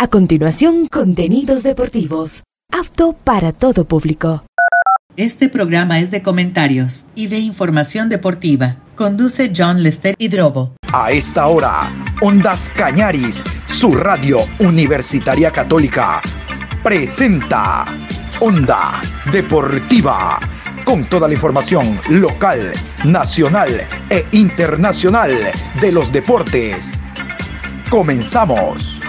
A continuación, contenidos deportivos. Apto para todo público. Este programa es de comentarios y de información deportiva. Conduce John Lester Hidrobo. A esta hora, Ondas Cañaris, su radio universitaria católica, presenta Onda Deportiva, con toda la información local, nacional e internacional de los deportes. Comenzamos.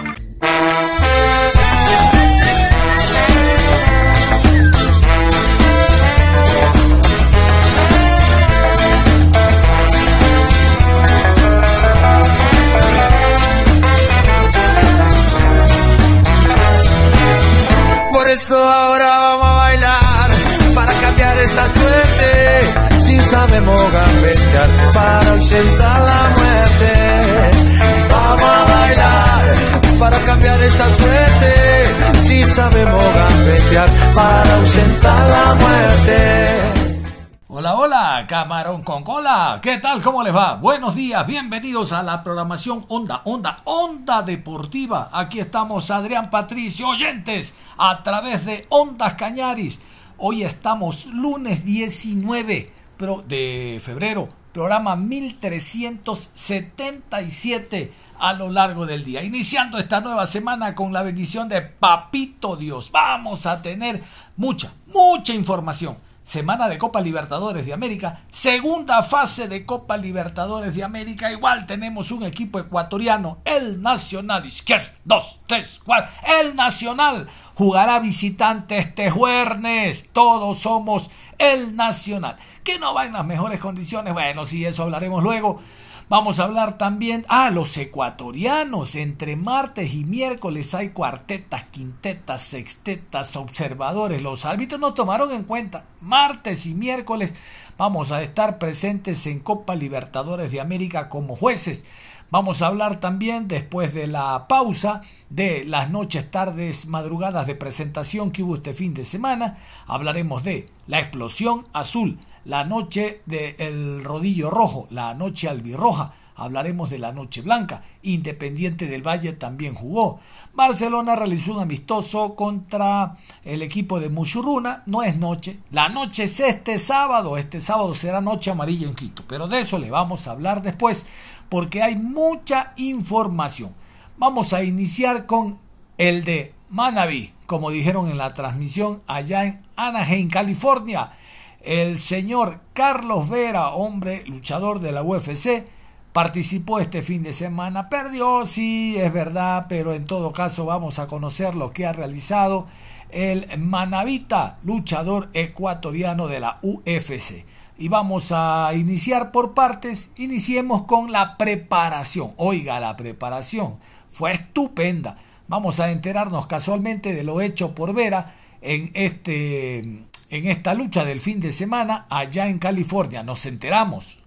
Eso ahora vamos a bailar para cambiar esta suerte. Si sabemos gambetear para ausentar la muerte. Para cambiar esta suerte. Si sabemos gambetear para ausentar la muerte. Hola, hola, camarón con cola. ¿Qué tal? ¿Cómo les va? Buenos días, bienvenidos a la programación Onda, Onda, Onda Deportiva. Aquí estamos, Adrián Patricio, oyentes, a través de Ondas Cañaris. Hoy estamos lunes 19 de febrero, programa 1377 a lo largo del día. Iniciando esta nueva semana con la bendición de Papito Dios. Vamos a tener mucha, mucha información. Semana de Copa Libertadores de América, segunda fase de Copa Libertadores de América, igual tenemos un equipo ecuatoriano, el Nacional, izquierda, dos, tres, cuatro, el Nacional jugará visitante este jueves, todos somos el Nacional, que no va en las mejores condiciones, bueno, sí, eso hablaremos luego, Vamos a hablar también, ah, los ecuatorianos. Entre martes y miércoles hay cuartetas, quintetas, sextetas, observadores. Los árbitros no tomaron en cuenta. Martes y miércoles vamos a estar presentes en Copa Libertadores de América como jueces. Vamos a hablar también después de la pausa de las noches, tardes, madrugadas de presentación que hubo este fin de semana. Hablaremos de la explosión azul, la noche del rodillo rojo, la noche albirroja. Hablaremos de la noche blanca. Independiente del Valle también jugó. Barcelona realizó un amistoso contra el equipo de Muchurruna. No es noche. La noche es este sábado. Este sábado será noche amarilla en Quito. Pero de eso le vamos a hablar después porque hay mucha información. Vamos a iniciar con el de Manabi, como dijeron en la transmisión allá en Anaheim, California. El señor Carlos Vera, hombre luchador de la UFC, participó este fin de semana. Perdió, sí, es verdad, pero en todo caso vamos a conocer lo que ha realizado el Manavita, luchador ecuatoriano de la UFC y vamos a iniciar por partes. Iniciemos con la preparación. Oiga, la preparación fue estupenda. Vamos a enterarnos casualmente de lo hecho por Vera en, este, en esta lucha del fin de semana allá en California. Nos enteramos.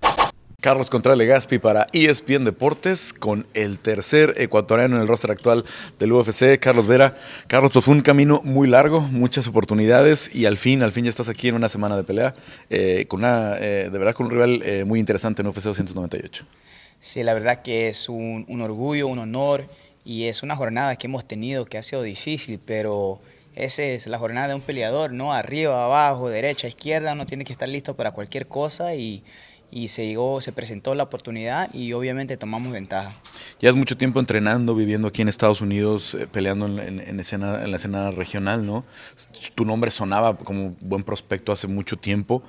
Carlos Contreras Legaspi para ESPN Deportes con el tercer ecuatoriano en el roster actual del UFC, Carlos Vera. Carlos, pues fue un camino muy largo, muchas oportunidades y al fin, al fin ya estás aquí en una semana de pelea eh, con eh, de verdad con un rival eh, muy interesante en UFC 298. Sí, la verdad que es un, un, orgullo, un honor y es una jornada que hemos tenido que ha sido difícil, pero esa es la jornada de un peleador, ¿no? Arriba, abajo, derecha, izquierda, uno tiene que estar listo para cualquier cosa y y se llegó, se presentó la oportunidad y obviamente tomamos ventaja. es mucho tiempo entrenando, viviendo aquí en Estados Unidos, eh, peleando en, escena, en la escena regional, ¿no? Tu nombre sonaba como buen prospecto hace mucho tiempo.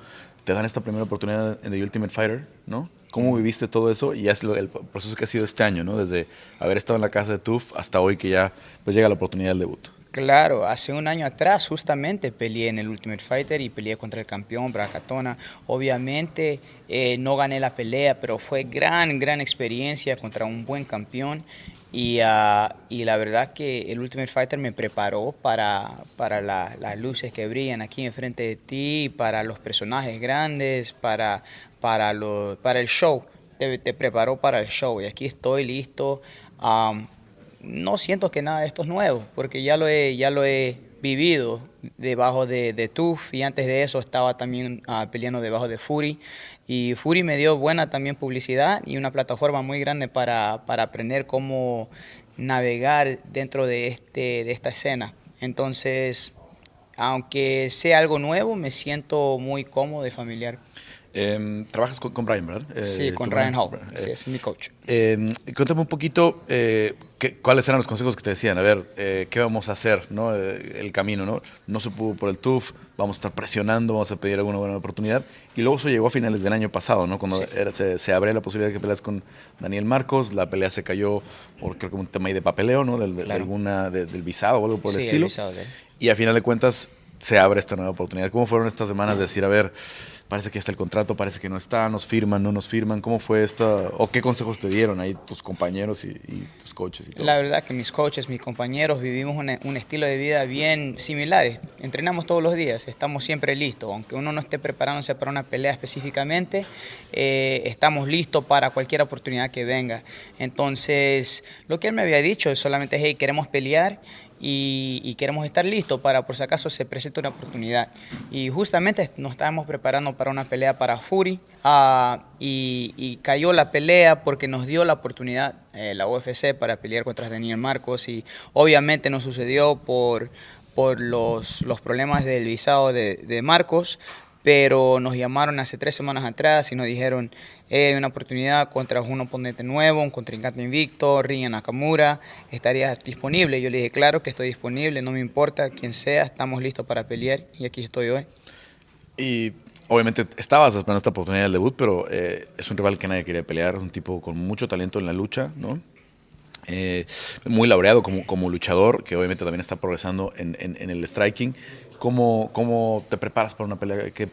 Te dan esta primera oportunidad en The Ultimate Fighter, ¿no? ¿Cómo viviste todo eso? Y es el proceso que ha sido este año, ¿no? Desde haber estado en la casa de TUF hasta hoy que ya pues, llega la oportunidad del debut. Claro, hace un año atrás justamente peleé en el Ultimate Fighter y peleé contra el campeón Bracatona. Obviamente eh, no gané la pelea, pero fue gran, gran experiencia contra un buen campeón. Y, ah, y la verdad que el Ultimate Fighter me preparó para, para las luces que brillan aquí enfrente de ti, para los personajes grandes, para, para, lo, para el show. Te, preparó para el show y aquí estoy listo no siento que nada de esto es nuevo, porque ya lo he, ya lo he vivido debajo de, de TUF y antes de eso estaba también uh, peleando debajo de Fury. Y Fury me dio buena también publicidad y una plataforma muy grande para, para aprender cómo, navegar dentro de, este, de esta escena. Entonces, aunque sea algo nuevo, me siento muy cómodo y familiar. Em, trabajas con, con, Brian, ¿verdad? Sí, Eh, con tu Ryan Brian, Hall, eh, sí, es mi coach. Eh, cuéntame un poquito eh, qué- cuáles eran los consejos que te decían. A ver, eh, ¿qué vamos a hacer? ¿no? Eh, el camino, ¿no? No se pudo por el TUF, vamos a estar presionando, vamos a pedir alguna buena oportunidad. Y luego eso llegó a finales del año pasado, ¿no? Cuando era- se, se abre la posibilidad de que peleas con Daniel Marcos, la pelea se cayó por creo que un tema ahí de papeleo, ¿no? Del, de alguna, de- del visado o algo por Sí, el el estilo. visado de él. Y a final de cuentas se abre esta nueva oportunidad. ¿Cómo fueron estas semanas de decir, a ver, parece que está el contrato, parece que no está, nos firman, no nos firman? ¿Cómo fue esta, o qué consejos te dieron ahí tus compañeros y, tus coaches? La verdad que mis coaches, mis compañeros, vivimos un, un estilo de vida bien similar. Entrenamos todos los días, estamos siempre listos. Aunque uno no esté preparándose para una pelea específicamente, eh, estamos listos para cualquier oportunidad que venga. Entonces, lo que él me había dicho es solamente, hey, queremos pelear y, y queremos estar listos para por si acaso se presente una oportunidad. Y justamente nos estábamos preparando para una pelea para Fury ah, y, y cayó la pelea porque nos dio la oportunidad eh, la UFC para pelear contra Daniel Marcos y obviamente no sucedió por, por los, los problemas del visado de, de Marcos, pero nos llamaron hace tres semanas atrás y nos dijeron, "Eh, hay una oportunidad contra un oponente nuevo, un contrincante invicto, Rinya Nakamura, ¿estarías disponible? Yo le dije, claro que estoy disponible, no me importa quién sea, estamos listos para pelear y aquí estoy hoy. Y obviamente estabas esperando esta oportunidad del debut, pero eh, es un rival que nadie quería pelear, es un tipo con mucho talento en la lucha, ¿no? Eh, muy laureado como, como luchador, que obviamente también está progresando en- en el striking. ¿Cómo, ¿Cómo te preparas para una pelea que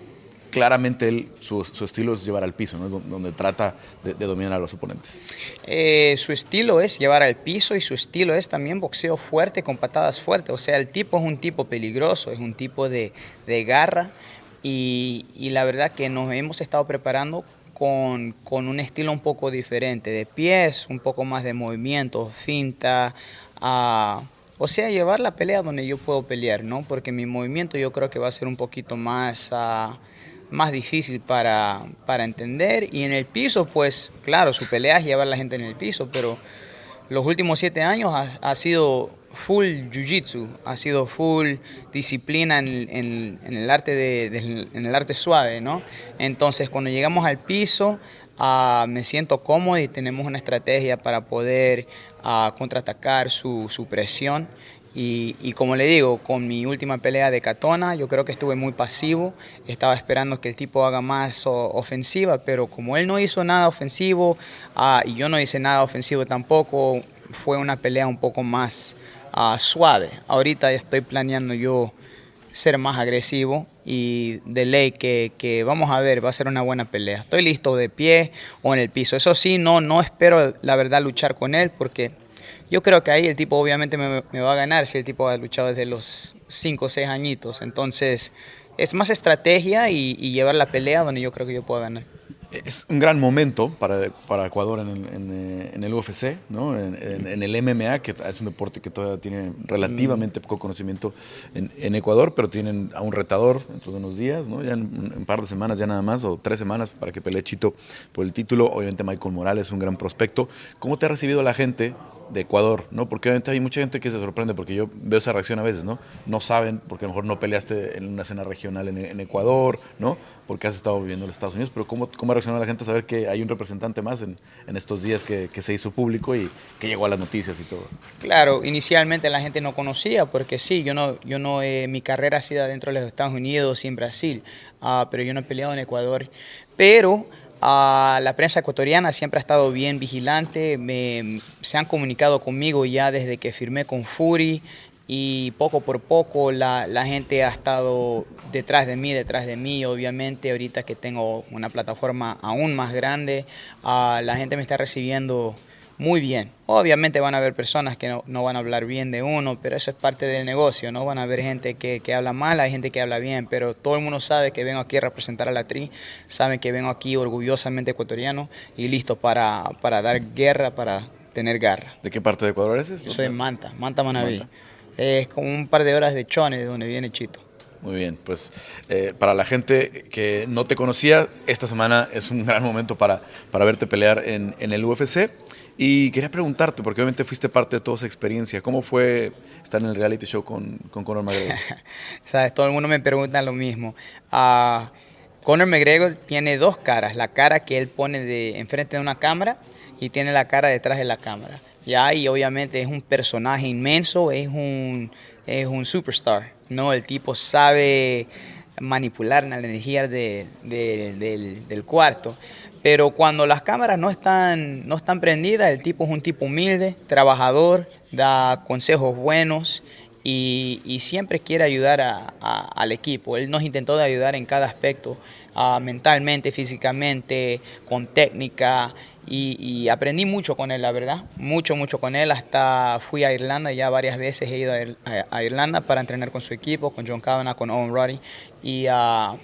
claramente él, su, su estilo es llevar al piso, ¿no? Es donde, trata de, dominar a los oponentes? Eh, su estilo es llevar al piso y su estilo es también boxeo fuerte con patadas fuertes. O sea, el tipo es un tipo peligroso, es un tipo de, de garra y, y la verdad que nos hemos estado preparando con, con un estilo un poco diferente, de pies, un poco más de movimiento, finta, o sea, llevar la pelea donde yo puedo pelear, ¿no? Porque mi movimiento yo creo que va a ser un poquito más... ah, más difícil para, para entender. Y en el piso, pues claro, su pelea es llevar la gente en el piso, pero los últimos siete años ha, sido full jiu-jitsu, ha sido full disciplina en, el- arte en el arte suave, ¿no? Entonces, cuando llegamos al piso, ah, me siento cómodo y tenemos una estrategia para poder ah, contraatacar su, presión. Y, como le digo, con mi última pelea de Catona, yo creo que estuve muy pasivo. Estaba esperando que el tipo haga más ofensiva, pero como él no hizo nada ofensivo ah, y yo no hice nada ofensivo tampoco, fue una pelea un poco más suave. Ahorita estoy planeando yo ser más agresivo y de ley que, que vamos a ver, va a ser una buena pelea. Estoy listo de pie o en el piso. Eso sí, no, no espero la verdad luchar con él porque yo creo que ahí el tipo obviamente me, me va a ganar si el tipo ha luchado desde los 5 o 6 añitos. Entonces es más estrategia y, y llevar la pelea donde yo creo que yo puedo ganar. Es un gran momento para, para Ecuador en el, en, eh, en el UFC, ¿no? en, el MMA, que es un deporte que todavía tiene relativamente poco conocimiento en, Ecuador, pero tienen a un retador dentro de unos días, ¿no? ya en un par de semanas ya nada más, o tres semanas para que pelee Chito por el título. Obviamente Michael Morales, un gran prospecto. ¿Cómo te ha recibido la gente de Ecuador? ¿no? Porque obviamente hay mucha gente que se sorprende, porque yo veo esa reacción a veces, ¿no? No saben, porque a lo mejor no peleaste en una escena regional en Ecuador, ¿no? Porque has estado viviendo en los Estados Unidos, pero ¿cómo, cómo ha reaccionado la gente a saber que hay un representante más en, en estos días que, se hizo público y que llegó a las noticias y todo? Claro, inicialmente la gente no conocía porque sí, yo no, yo no, eh, mi carrera ha sido dentro de los Estados Unidos y en Brasil, ah, pero yo no he peleado en Ecuador. Pero ah, la prensa ecuatoriana siempre ha estado bien vigilante, me- se han comunicado conmigo ya desde que firmé con Fury y poco por poco la, la gente ha estado detrás de mí, detrás de mí, obviamente ahorita que tengo una plataforma aún más grande, ah, la gente me está recibiendo muy bien. Obviamente van a haber personas que no, no van a hablar bien de uno, pero eso es parte del negocio, ¿no? Van a haber gente que, que habla mal, hay gente que habla bien, pero todo el mundo sabe que vengo aquí a representar a la TRI, saben que vengo aquí orgullosamente ecuatoriano y listo para, para dar guerra, para tener garra. ¿De qué parte de Ecuador eres? Yo soy de Manta, Manta Manaví. Manta. Es como un par de horas de Chone, de donde viene Chito. Muy bien, pues eh, para la gente que no te conocía, esta semana es un gran momento para, para verte pelear en, en el UFC. Y quería preguntarte, porque obviamente fuiste parte de toda esa experiencia, ¿cómo fue estar en el reality show con, con Conor McGregor? Sabes, todo el mundo me pregunta lo mismo. Ah, Conor McGregor tiene dos caras, la cara que él pone de enfrente de una cámara y tiene la cara detrás de la cámara. Ya, y obviamente es un personaje inmenso, es un, es un superstar, ¿no? El tipo sabe manipular la energía de, de, del, del cuarto. Pero cuando las cámaras no están, no están prendidas, el tipo es un tipo humilde, trabajador, da consejos buenos y, y siempre quiere ayudar al equipo. Él nos intentó de ayudar en cada aspecto, uh, mentalmente, físicamente, con técnica. Y, aprendí mucho con él, la verdad, mucho, mucho con él. Hasta fui a Irlanda, ya varias veces he ido a, Irlanda para entrenar con su equipo, con John Kavanagh, con Owen Roddy. Y, uh,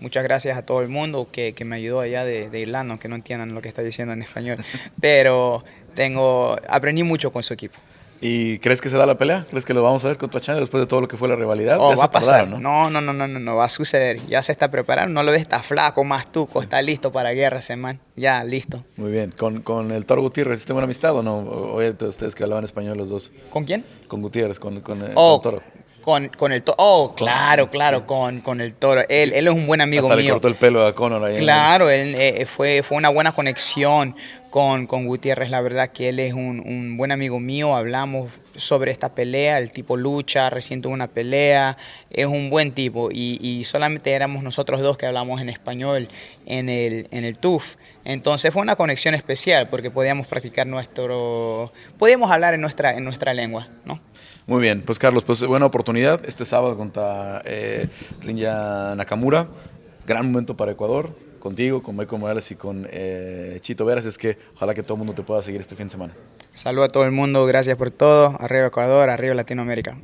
muchas gracias a todo el mundo que, que me ayudó allá de, de, Irlanda, aunque no entiendan lo que está diciendo en español. Pero tengo, aprendí mucho con su equipo. ¿Y crees que se da la pelea? ¿Crees que lo vamos a ver contra China después de todo lo que fue la rivalidad? Oh, va a pasar. ¿no? ¿no? No, no, no, no, no, va a suceder. Ya se está preparando. No lo ves, está flaco, más tú, sí. está listo para guerra ese man. Ya, listo. Muy bien. ¿Con, con el Toro Gutiérrez hiciste buena amistad o no? Oye, ustedes que hablaban español los dos. ¿Con quién? Con Gutiérrez, con, con, oh, con el Toro. Con, con el toro. Oh, claro, claro, sí. con, con el toro. Él, él es un buen amigo Hasta mío. le cortó el pelo a Conor ahí. Claro, él, eh, fue, fue una buena conexión con, con Gutiérrez. La verdad que él es un, un, buen amigo mío. Hablamos sobre esta pelea. El tipo lucha, recién tuvo una pelea. Es un buen tipo. Y, y solamente éramos nosotros dos que hablamos en español en el, en el TUF. Entonces fue una conexión especial porque podíamos practicar nuestro. Podíamos hablar en nuestra, en nuestra lengua, ¿no? Muy bien, pues Carlos, pues buena oportunidad este sábado contra eh, Rinya Nakamura. Gran momento para Ecuador, contigo, con Michael Morales y con eh, Chito Veras. Es que ojalá que todo el mundo te pueda seguir este fin de semana. Saludos a todo el mundo, gracias por todo. Arriba Ecuador, arriba Latinoamérica.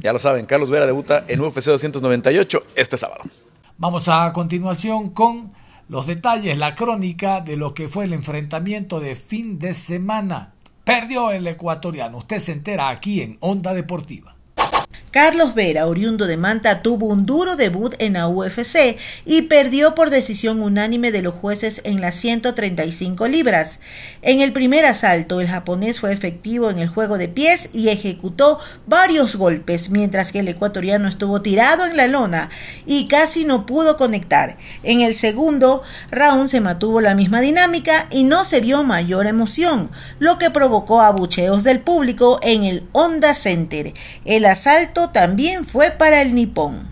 Ya lo saben, Carlos Vera debuta en UFC 298 este sábado. Vamos a continuación con los detalles, la crónica de lo que fue el enfrentamiento de fin de semana Perdió el ecuatoriano. Usted se entera aquí en Onda Deportiva. Carlos Vera, oriundo de Manta, tuvo un duro debut en la UFC y perdió por decisión unánime de los jueces en las 135 libras. En el primer asalto, el japonés fue efectivo en el juego de pies y ejecutó varios golpes, mientras que el ecuatoriano estuvo tirado en la lona y casi no pudo conectar. En el segundo round se mantuvo la misma dinámica y no se vio mayor emoción, lo que provocó abucheos del público en el Honda Center. El asalto también fue para el nipón.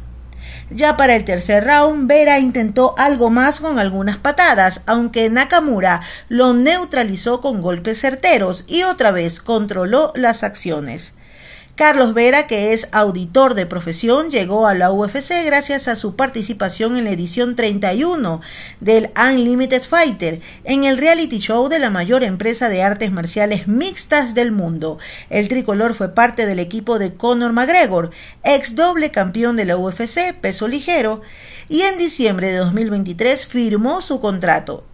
Ya para el tercer round, Vera intentó algo más con algunas patadas, aunque Nakamura lo neutralizó con golpes certeros y otra vez controló las acciones. Carlos Vera, que es auditor de profesión, llegó a la UFC gracias a su participación en la edición 31 del Unlimited Fighter, en el reality show de la mayor empresa de artes marciales mixtas del mundo. El tricolor fue parte del equipo de Conor McGregor, ex doble campeón de la UFC, peso ligero, y en diciembre de 2023 firmó su contrato.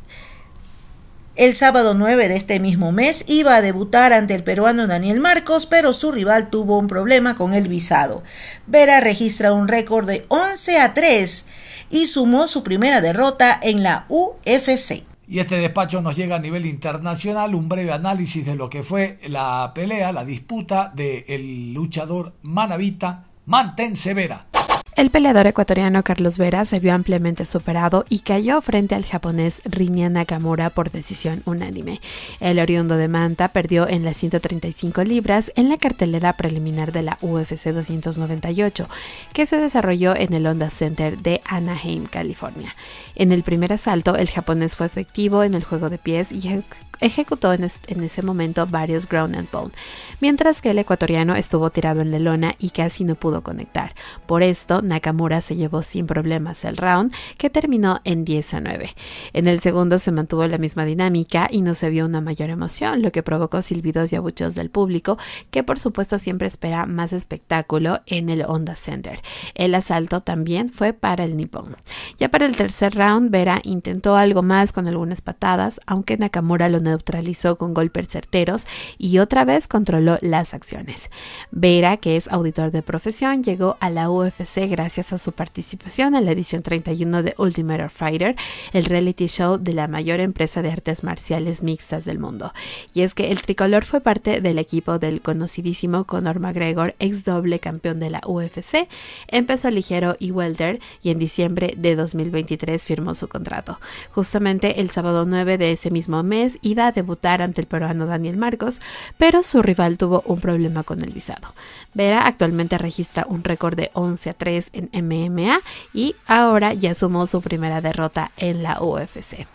El sábado 9 de este mismo mes iba a debutar ante el peruano Daniel Marcos, pero su rival tuvo un problema con el visado. Vera registra un récord de 11 a 3 y sumó su primera derrota en la UFC. Y este despacho nos llega a nivel internacional, un breve análisis de lo que fue la pelea, la disputa del de luchador Manavita Mantén Severa. El peleador ecuatoriano Carlos Vera se vio ampliamente superado y cayó frente al japonés Rinya Nakamura por decisión unánime. El oriundo de Manta perdió en las 135 libras en la cartelera preliminar de la UFC 298, que se desarrolló en el Honda Center de Anaheim, California. En el primer asalto, el japonés fue efectivo en el juego de pies y ejecutó en, ese momento varios ground and pound, mientras que el ecuatoriano estuvo tirado en la lona y casi no pudo conectar. Por esto, Nakamura se llevó sin problemas el round, que terminó en 10 a 9. En el segundo se mantuvo la misma dinámica y no se vio una mayor emoción, lo que provocó silbidos y abucheos del público, que por supuesto siempre espera más espectáculo en el Honda Center. El asalto también fue para el nipón. Ya para el tercer round, Vera intentó algo más con algunas patadas, aunque Nakamura lo neutralizó con golpes certeros y otra vez controló las acciones. Vera, que es auditor de profesión, llegó a la UFC gracias a su participación en la edición 31 de Ultimate Fighter, el reality show de la mayor empresa de artes marciales mixtas del mundo. Y es que el tricolor fue parte del equipo del conocidísimo Conor McGregor, ex doble campeón de la UFC, empezó ligero y welter y en diciembre de 2023 firmó su contrato. Justamente el sábado 9 de ese mismo mes debutar ante el peruano Daniel Marcos, pero su rival tuvo un problema con el visado. Vera actualmente registra un récord de 11 a 3 en MMA y ahora ya sumó su primera derrota en la UFC.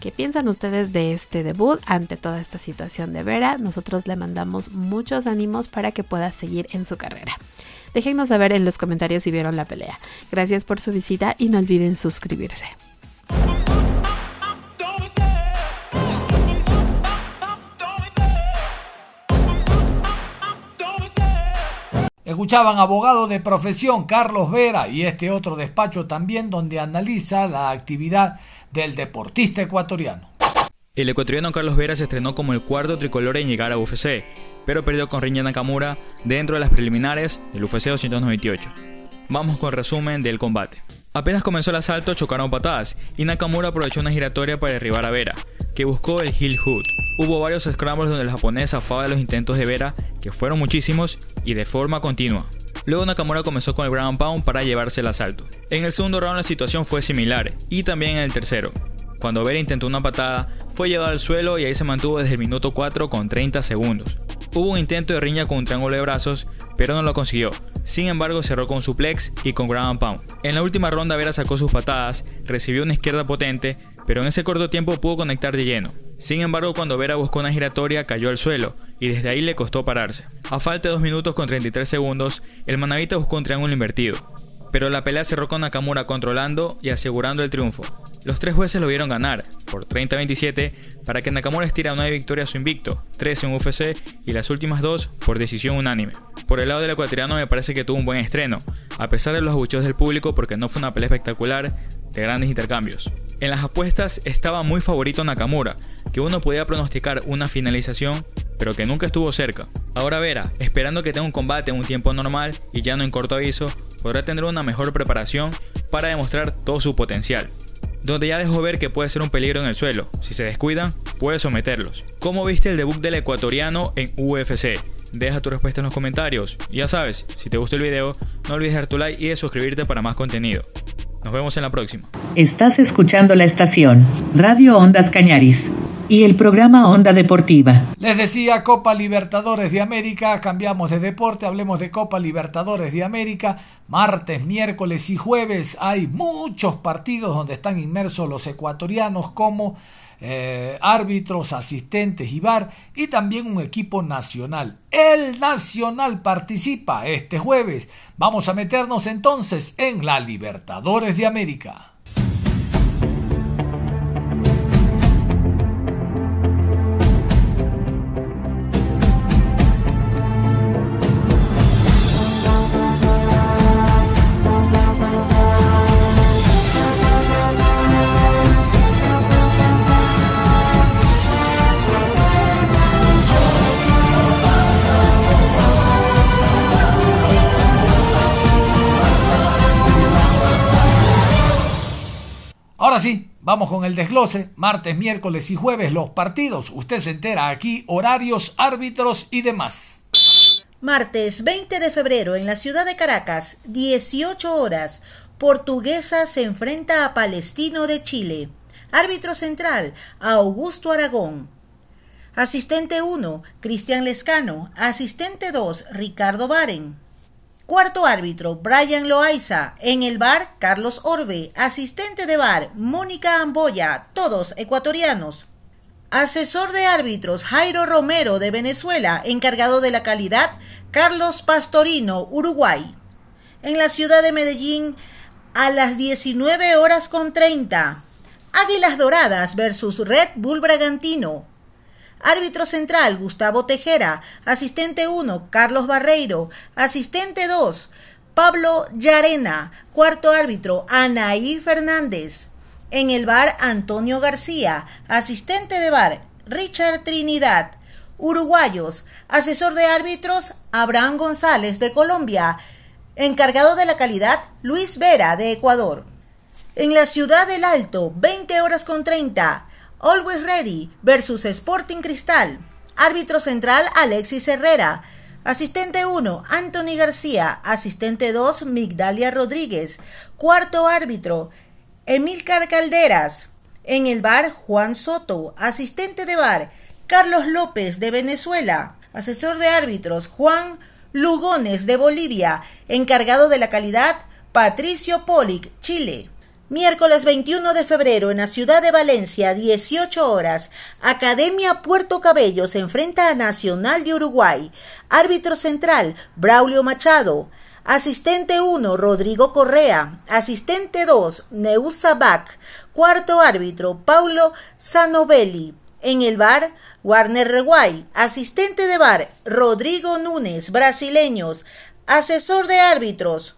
¿Qué piensan ustedes de este debut ante toda esta situación de Vera? Nosotros le mandamos muchos ánimos para que pueda seguir en su carrera. Déjennos saber en los comentarios si vieron la pelea. Gracias por su visita y no olviden suscribirse. Escuchaban abogado de profesión Carlos Vera y este otro despacho también donde analiza la actividad del deportista ecuatoriano. El ecuatoriano Carlos Vera se estrenó como el cuarto tricolor en llegar a UFC, pero perdió con Rinya Nakamura dentro de las preliminares del UFC 298. Vamos con resumen del combate. Apenas comenzó el asalto chocaron patadas y Nakamura aprovechó una giratoria para derribar a Vera, que buscó el heel hood. Hubo varios scrambles donde el japonés zafaba de los intentos de Vera, que fueron muchísimos y de forma continua. Luego Nakamura comenzó con el ground pound para llevarse el asalto. En el segundo round la situación fue similar, y también en el tercero. Cuando Vera intentó una patada, fue llevado al suelo y ahí se mantuvo desde el minuto 4 con 30 segundos. Hubo un intento de riña con un triángulo de brazos, pero no lo consiguió. Sin embargo, cerró con suplex y con ground pound. En la última ronda, Vera sacó sus patadas, recibió una izquierda potente, pero en ese corto tiempo pudo conectar de lleno. Sin embargo, cuando Vera buscó una giratoria, cayó al suelo y desde ahí le costó pararse. A falta de 2 minutos con 33 segundos, el manavita buscó un triángulo invertido, pero la pelea cerró con Nakamura controlando y asegurando el triunfo. Los tres jueces lo vieron ganar, por 30-27, para que Nakamura estira una victoria a su invicto, 3 en UFC y las últimas dos por decisión unánime. Por el lado del ecuatoriano me parece que tuvo un buen estreno, a pesar de los abucheos del público porque no fue una pelea espectacular de grandes intercambios. En las apuestas estaba muy favorito Nakamura, que uno podía pronosticar una finalización, pero que nunca estuvo cerca. Ahora Vera, esperando que tenga un combate en un tiempo normal y ya no en corto aviso, podrá tener una mejor preparación para demostrar todo su potencial. Donde ya dejó ver que puede ser un peligro en el suelo. Si se descuidan, puede someterlos. ¿Cómo viste el debut del ecuatoriano en UFC? Deja tu respuesta en los comentarios. Ya sabes, si te gustó el video, no olvides dar tu like y de suscribirte para más contenido. Nos vemos en la próxima. Estás escuchando la estación Radio Ondas Cañaris y el programa Onda Deportiva. Les decía Copa Libertadores de América, cambiamos de deporte, hablemos de Copa Libertadores de América. Martes, miércoles y jueves hay muchos partidos donde están inmersos los ecuatorianos como eh, árbitros, asistentes y bar y también un equipo nacional. El Nacional participa este jueves. Vamos a meternos entonces en la Libertadores de América. Vamos con el desglose. Martes, miércoles y jueves los partidos. Usted se entera aquí, horarios, árbitros y demás. Martes 20 de febrero en la ciudad de Caracas, 18 horas. Portuguesa se enfrenta a Palestino de Chile. Árbitro central, Augusto Aragón. Asistente 1, Cristian Lescano. Asistente 2, Ricardo Baren. Cuarto árbitro, Brian Loaiza. En el bar, Carlos Orbe. Asistente de bar, Mónica Amboya. Todos ecuatorianos. Asesor de árbitros, Jairo Romero de Venezuela. Encargado de la calidad, Carlos Pastorino, Uruguay. En la ciudad de Medellín, a las 19 horas con 30. Águilas Doradas versus Red Bull Bragantino. Árbitro central, Gustavo Tejera. Asistente 1, Carlos Barreiro. Asistente 2, Pablo Yarena. Cuarto árbitro, Anaí Fernández. En el bar, Antonio García. Asistente de bar, Richard Trinidad. Uruguayos, asesor de árbitros Abraham González de Colombia. Encargado de la calidad Luis Vera de Ecuador. En la ciudad del Alto, 20 horas con 30. Always Ready versus Sporting Cristal. Árbitro central Alexis Herrera. Asistente 1, Anthony García. Asistente 2, Migdalia Rodríguez. Cuarto árbitro, Emilcar Calderas. En el bar, Juan Soto. Asistente de bar, Carlos López de Venezuela. Asesor de árbitros, Juan Lugones de Bolivia. Encargado de la calidad, Patricio Polic, Chile. Miércoles 21 de febrero en la ciudad de Valencia, 18 horas. Academia Puerto Cabello se enfrenta a Nacional de Uruguay. Árbitro central, Braulio Machado. Asistente 1, Rodrigo Correa. Asistente 2, Neusa Bach. Cuarto árbitro, Paulo Sanovelli. En el bar, Warner Reguay. Asistente de bar, Rodrigo Núñez, brasileños. Asesor de árbitros,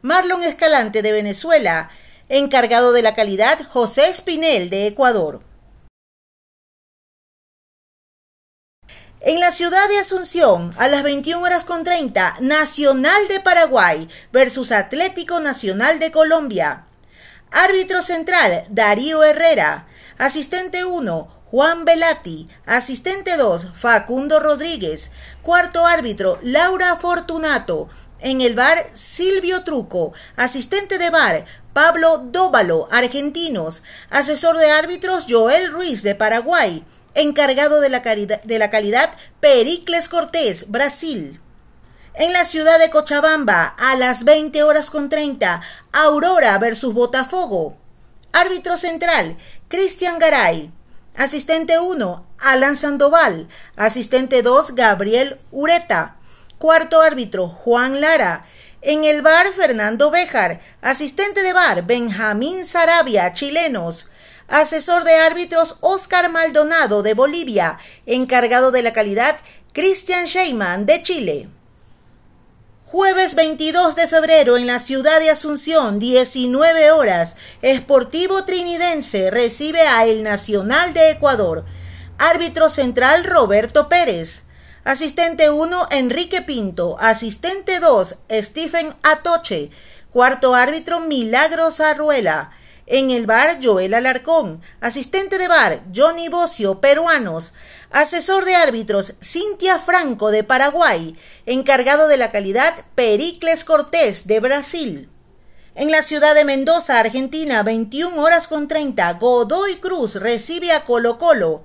Marlon Escalante de Venezuela encargado de la calidad José Espinel de Ecuador. En la ciudad de Asunción, a las 21 horas con 30, Nacional de Paraguay versus Atlético Nacional de Colombia. Árbitro central, Darío Herrera. Asistente 1, Juan Velati. Asistente 2, Facundo Rodríguez. Cuarto árbitro, Laura Fortunato. En el bar, Silvio Truco. Asistente de bar, Pablo Dóvalo, argentinos. Asesor de árbitros, Joel Ruiz, de Paraguay. Encargado de la, de la calidad, Pericles Cortés, Brasil. En la ciudad de Cochabamba, a las 20 horas con 30, Aurora versus Botafogo. Árbitro central, Cristian Garay. Asistente 1, Alan Sandoval. Asistente 2, Gabriel Ureta. Cuarto árbitro, Juan Lara. En el bar, Fernando Béjar. Asistente de bar, Benjamín Sarabia, chilenos. Asesor de árbitros, Oscar Maldonado, de Bolivia. Encargado de la calidad, Christian Sheyman, de Chile. Jueves 22 de febrero en la ciudad de Asunción, 19 horas. Esportivo Trinidense recibe a El Nacional de Ecuador. Árbitro central Roberto Pérez. Asistente 1, Enrique Pinto. Asistente 2, Stephen Atoche. Cuarto árbitro, Milagros Arruela. En el bar, Joel Alarcón. Asistente de bar, Johnny Bocio, peruanos. Asesor de árbitros, Cintia Franco, de Paraguay. Encargado de la calidad, Pericles Cortés, de Brasil. En la ciudad de Mendoza, Argentina, 21 horas con 30, Godoy Cruz recibe a Colo Colo.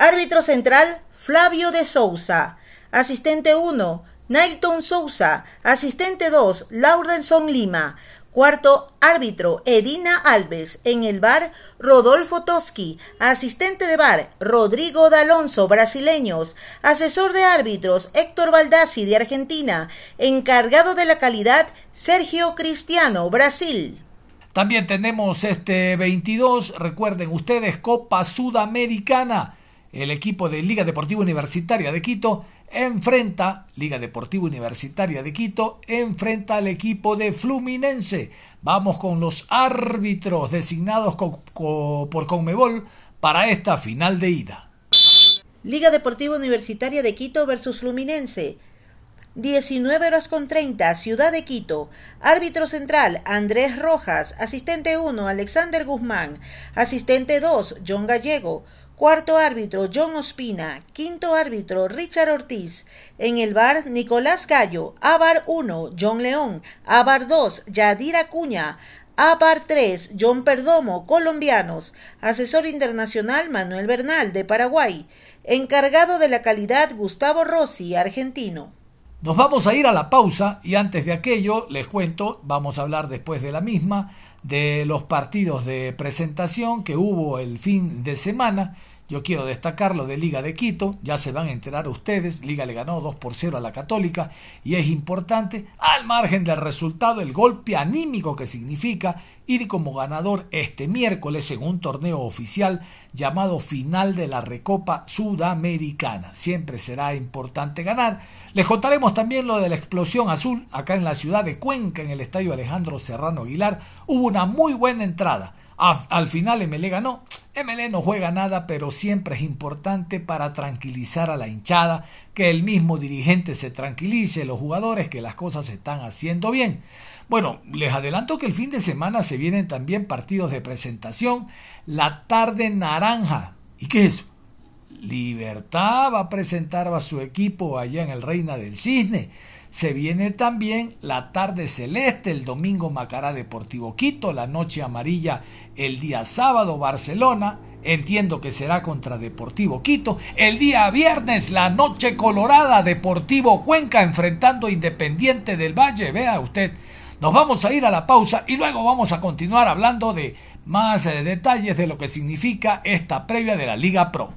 Árbitro central, Flavio de Sousa. Asistente 1, Nailton Sousa. Asistente 2, Laurenson Lima. Cuarto árbitro, Edina Alves. En el bar, Rodolfo Toski. Asistente de bar, Rodrigo D'Alonso, brasileños. Asesor de árbitros, Héctor Baldassi, de Argentina. Encargado de la calidad, Sergio Cristiano, Brasil. También tenemos este 22, recuerden ustedes, Copa Sudamericana el equipo de Liga Deportiva Universitaria de Quito enfrenta, Liga Deportiva Universitaria de Quito, enfrenta al equipo de Fluminense. Vamos con los árbitros designados por Conmebol para esta final de ida. Liga Deportiva Universitaria de Quito versus Fluminense. 19 horas con 30, Ciudad de Quito. Árbitro central, Andrés Rojas. Asistente 1, Alexander Guzmán. Asistente 2, John Gallego. Cuarto árbitro, John Ospina. Quinto árbitro, Richard Ortiz. En el bar, Nicolás Gallo. Abar 1, John León. Abar 2, Yadira Cuña. ABAR 3, John Perdomo, colombianos. Asesor internacional, Manuel Bernal, de Paraguay. Encargado de la calidad, Gustavo Rossi, argentino. Nos vamos a ir a la pausa y antes de aquello, les cuento, vamos a hablar después de la misma, de los partidos de presentación que hubo el fin de semana yo quiero destacar lo de Liga de Quito, ya se van a enterar ustedes, Liga le ganó 2 por 0 a la Católica y es importante, al margen del resultado, el golpe anímico que significa ir como ganador este miércoles en un torneo oficial llamado Final de la Recopa Sudamericana. Siempre será importante ganar. Les contaremos también lo de la explosión azul acá en la ciudad de Cuenca, en el estadio Alejandro Serrano Aguilar. Hubo una muy buena entrada. Al final MLE ganó MLE no juega nada, pero siempre es importante para tranquilizar a la hinchada, que el mismo dirigente se tranquilice, los jugadores, que las cosas se están haciendo bien. Bueno, les adelanto que el fin de semana se vienen también partidos de presentación. La tarde naranja. ¿Y qué es? Libertad va a presentar a su equipo allá en el Reina del Cisne. Se viene también la tarde celeste, el domingo Macará Deportivo Quito, la noche amarilla el día sábado Barcelona, entiendo que será contra Deportivo Quito, el día viernes la noche colorada Deportivo Cuenca enfrentando Independiente del Valle, vea usted. Nos vamos a ir a la pausa y luego vamos a continuar hablando de más eh, detalles de lo que significa esta previa de la Liga Pro.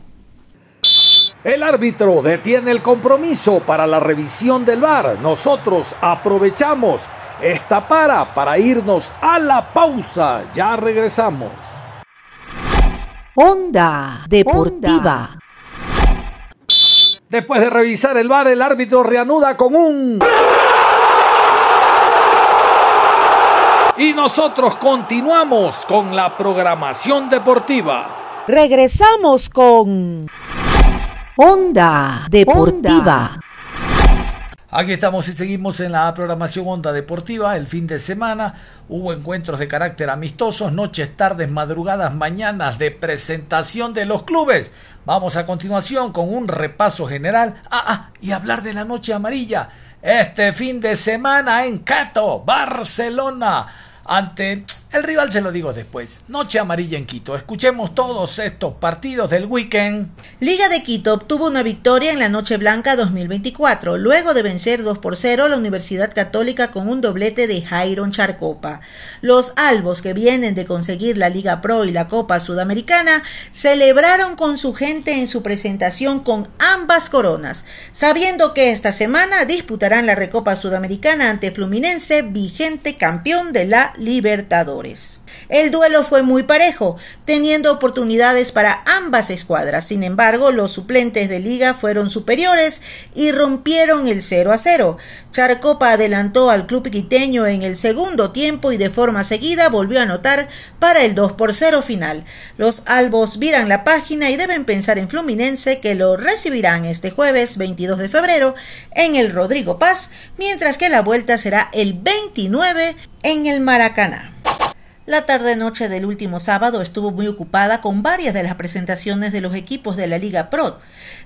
El árbitro detiene el compromiso para la revisión del VAR. Nosotros aprovechamos esta para para irnos a la pausa. Ya regresamos. Onda Deportiva. Después de revisar el VAR, el árbitro reanuda con un... Y nosotros continuamos con la programación deportiva. Regresamos con... Onda Deportiva. Aquí estamos y seguimos en la programación Onda Deportiva. El fin de semana hubo encuentros de carácter amistosos, noches, tardes, madrugadas, mañanas de presentación de los clubes. Vamos a continuación con un repaso general. Ah, ah, y hablar de la noche amarilla. Este fin de semana en Cato, Barcelona, ante el rival se lo digo después. Noche amarilla en Quito. Escuchemos todos estos partidos del weekend. Liga de Quito obtuvo una victoria en la Noche Blanca 2024, luego de vencer 2 por 0 a la Universidad Católica con un doblete de Jairon Charcopa. Los albos que vienen de conseguir la Liga Pro y la Copa Sudamericana celebraron con su gente en su presentación con ambas coronas, sabiendo que esta semana disputarán la Recopa Sudamericana ante Fluminense, vigente campeón de la Libertadores. El duelo fue muy parejo, teniendo oportunidades para ambas escuadras. Sin embargo, los suplentes de liga fueron superiores y rompieron el 0 a 0. Charcopa adelantó al club quiteño en el segundo tiempo y de forma seguida volvió a anotar para el 2 por 0 final. Los albos viran la página y deben pensar en Fluminense que lo recibirán este jueves 22 de febrero en el Rodrigo Paz, mientras que la vuelta será el 29 en el Maracaná. La tarde-noche del último sábado estuvo muy ocupada con varias de las presentaciones de los equipos de la Liga Pro.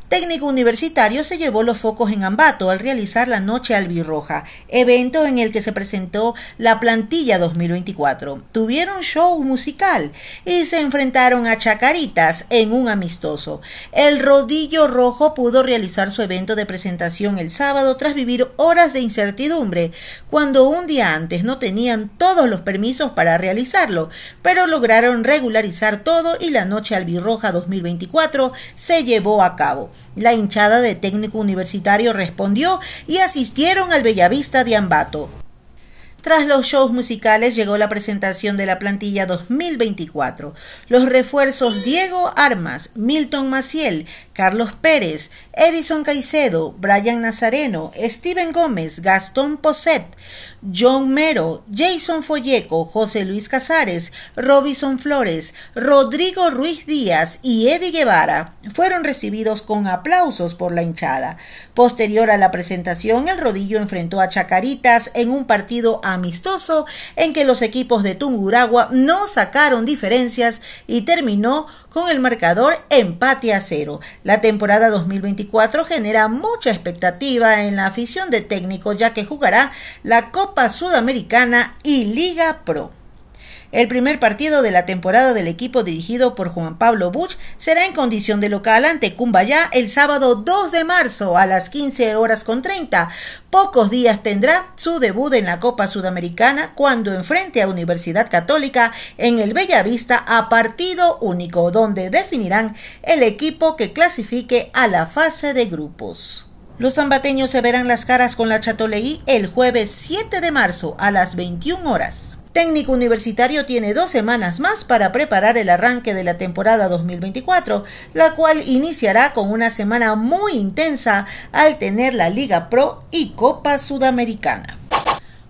Técnico Universitario se llevó los focos en Ambato al realizar la Noche Albirroja, evento en el que se presentó la plantilla 2024. Tuvieron show musical y se enfrentaron a Chacaritas en un amistoso. El Rodillo Rojo pudo realizar su evento de presentación el sábado tras vivir horas de incertidumbre, cuando un día antes no tenían todos los permisos para realizarlo, pero lograron regularizar todo y la Noche Albirroja 2024 se llevó a cabo. La hinchada de técnico universitario respondió y asistieron al Bellavista de Ambato. Tras los shows musicales llegó la presentación de la plantilla 2024. Los refuerzos Diego Armas, Milton Maciel, Carlos Pérez, Edison Caicedo, Brian Nazareno, Steven Gómez, Gastón Poset, John Mero, Jason Folleco, José Luis Casares, Robinson Flores, Rodrigo Ruiz Díaz y Eddie Guevara fueron recibidos con aplausos por la hinchada. Posterior a la presentación, el rodillo enfrentó a Chacaritas en un partido amistoso en que los equipos de Tunguragua no sacaron diferencias y terminó con el marcador empate a cero. La temporada 2024 genera mucha expectativa en la afición de técnicos ya que jugará la Copa Sudamericana y Liga Pro. El primer partido de la temporada del equipo dirigido por Juan Pablo Buch será en condición de local ante Cumbayá el sábado 2 de marzo a las 15 horas con 30. Pocos días tendrá su debut en la Copa Sudamericana cuando enfrente a Universidad Católica en el Bellavista a partido único, donde definirán el equipo que clasifique a la fase de grupos. Los zambateños se verán las caras con la Chatoleí el jueves 7 de marzo a las 21 horas técnico universitario tiene dos semanas más para preparar el arranque de la temporada 2024, la cual iniciará con una semana muy intensa al tener la Liga Pro y Copa Sudamericana.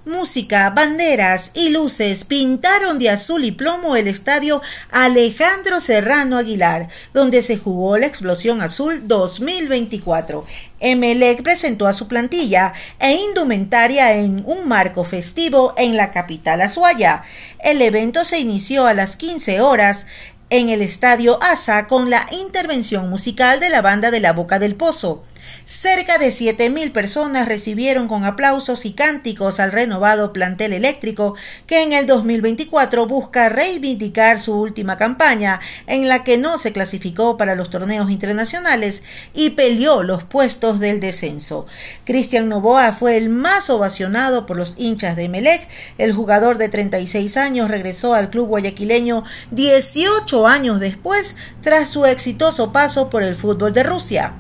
Música, banderas y luces pintaron de azul y plomo el estadio Alejandro Serrano Aguilar, donde se jugó la Explosión Azul 2024. Emelec presentó a su plantilla e indumentaria en un marco festivo en la capital azuaya. El evento se inició a las 15 horas en el estadio ASA con la intervención musical de la banda de la Boca del Pozo. Cerca de 7.000 personas recibieron con aplausos y cánticos al renovado plantel eléctrico que en el 2024 busca reivindicar su última campaña en la que no se clasificó para los torneos internacionales y peleó los puestos del descenso. Cristian Novoa fue el más ovacionado por los hinchas de Melec. El jugador de 36 años regresó al club guayaquileño 18 años después tras su exitoso paso por el fútbol de Rusia.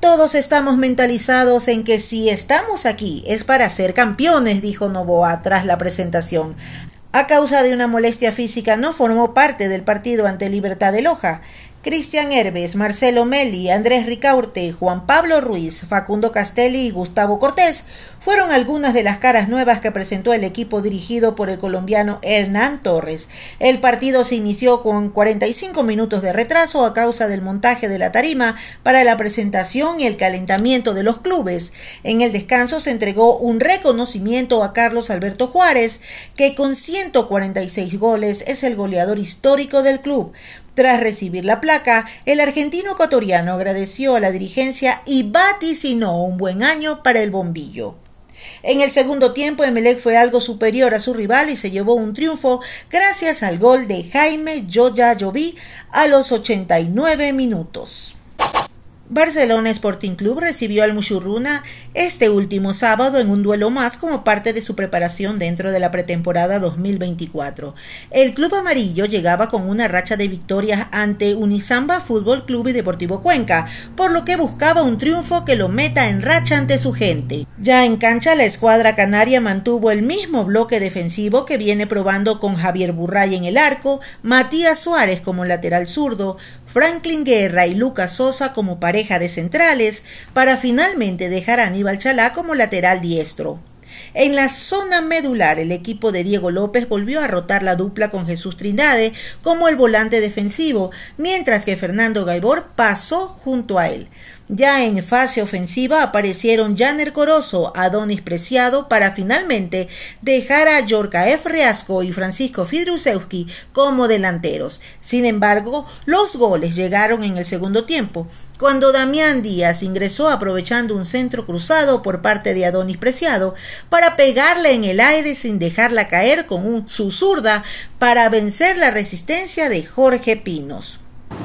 Todos estamos mentalizados en que si estamos aquí es para ser campeones, dijo Novoa tras la presentación. A causa de una molestia física no formó parte del partido ante Libertad de Loja. Cristian Herbes, Marcelo Meli, Andrés Ricaurte, Juan Pablo Ruiz, Facundo Castelli y Gustavo Cortés fueron algunas de las caras nuevas que presentó el equipo dirigido por el colombiano Hernán Torres. El partido se inició con 45 minutos de retraso a causa del montaje de la tarima para la presentación y el calentamiento de los clubes. En el descanso se entregó un reconocimiento a Carlos Alberto Juárez, que con 146 goles es el goleador histórico del club. Tras recibir la placa, el argentino ecuatoriano agradeció a la dirigencia y vaticinó un buen año para el bombillo. En el segundo tiempo, Emelec fue algo superior a su rival y se llevó un triunfo gracias al gol de Jaime Joya Lloví a los 89 minutos. Barcelona Sporting Club recibió al Muchurruna este último sábado en un duelo más como parte de su preparación dentro de la pretemporada 2024. El club amarillo llegaba con una racha de victorias ante Unisamba Fútbol Club y Deportivo Cuenca, por lo que buscaba un triunfo que lo meta en racha ante su gente. Ya en cancha, la escuadra canaria mantuvo el mismo bloque defensivo que viene probando con Javier Burray en el arco, Matías Suárez como lateral zurdo, Franklin Guerra y Lucas Sosa como pareja de centrales, para finalmente dejar a Aníbal Chalá como lateral diestro. En la zona medular, el equipo de Diego López volvió a rotar la dupla con Jesús Trindade como el volante defensivo, mientras que Fernando Gaibor pasó junto a él. Ya en fase ofensiva aparecieron Janer Corozo, Adonis Preciado para finalmente dejar a Yorka F. Reasco y Francisco Fidrusewski como delanteros. Sin embargo, los goles llegaron en el segundo tiempo, cuando Damián Díaz ingresó aprovechando un centro cruzado por parte de Adonis Preciado para pegarle en el aire sin dejarla caer con un susurda para vencer la resistencia de Jorge Pinos.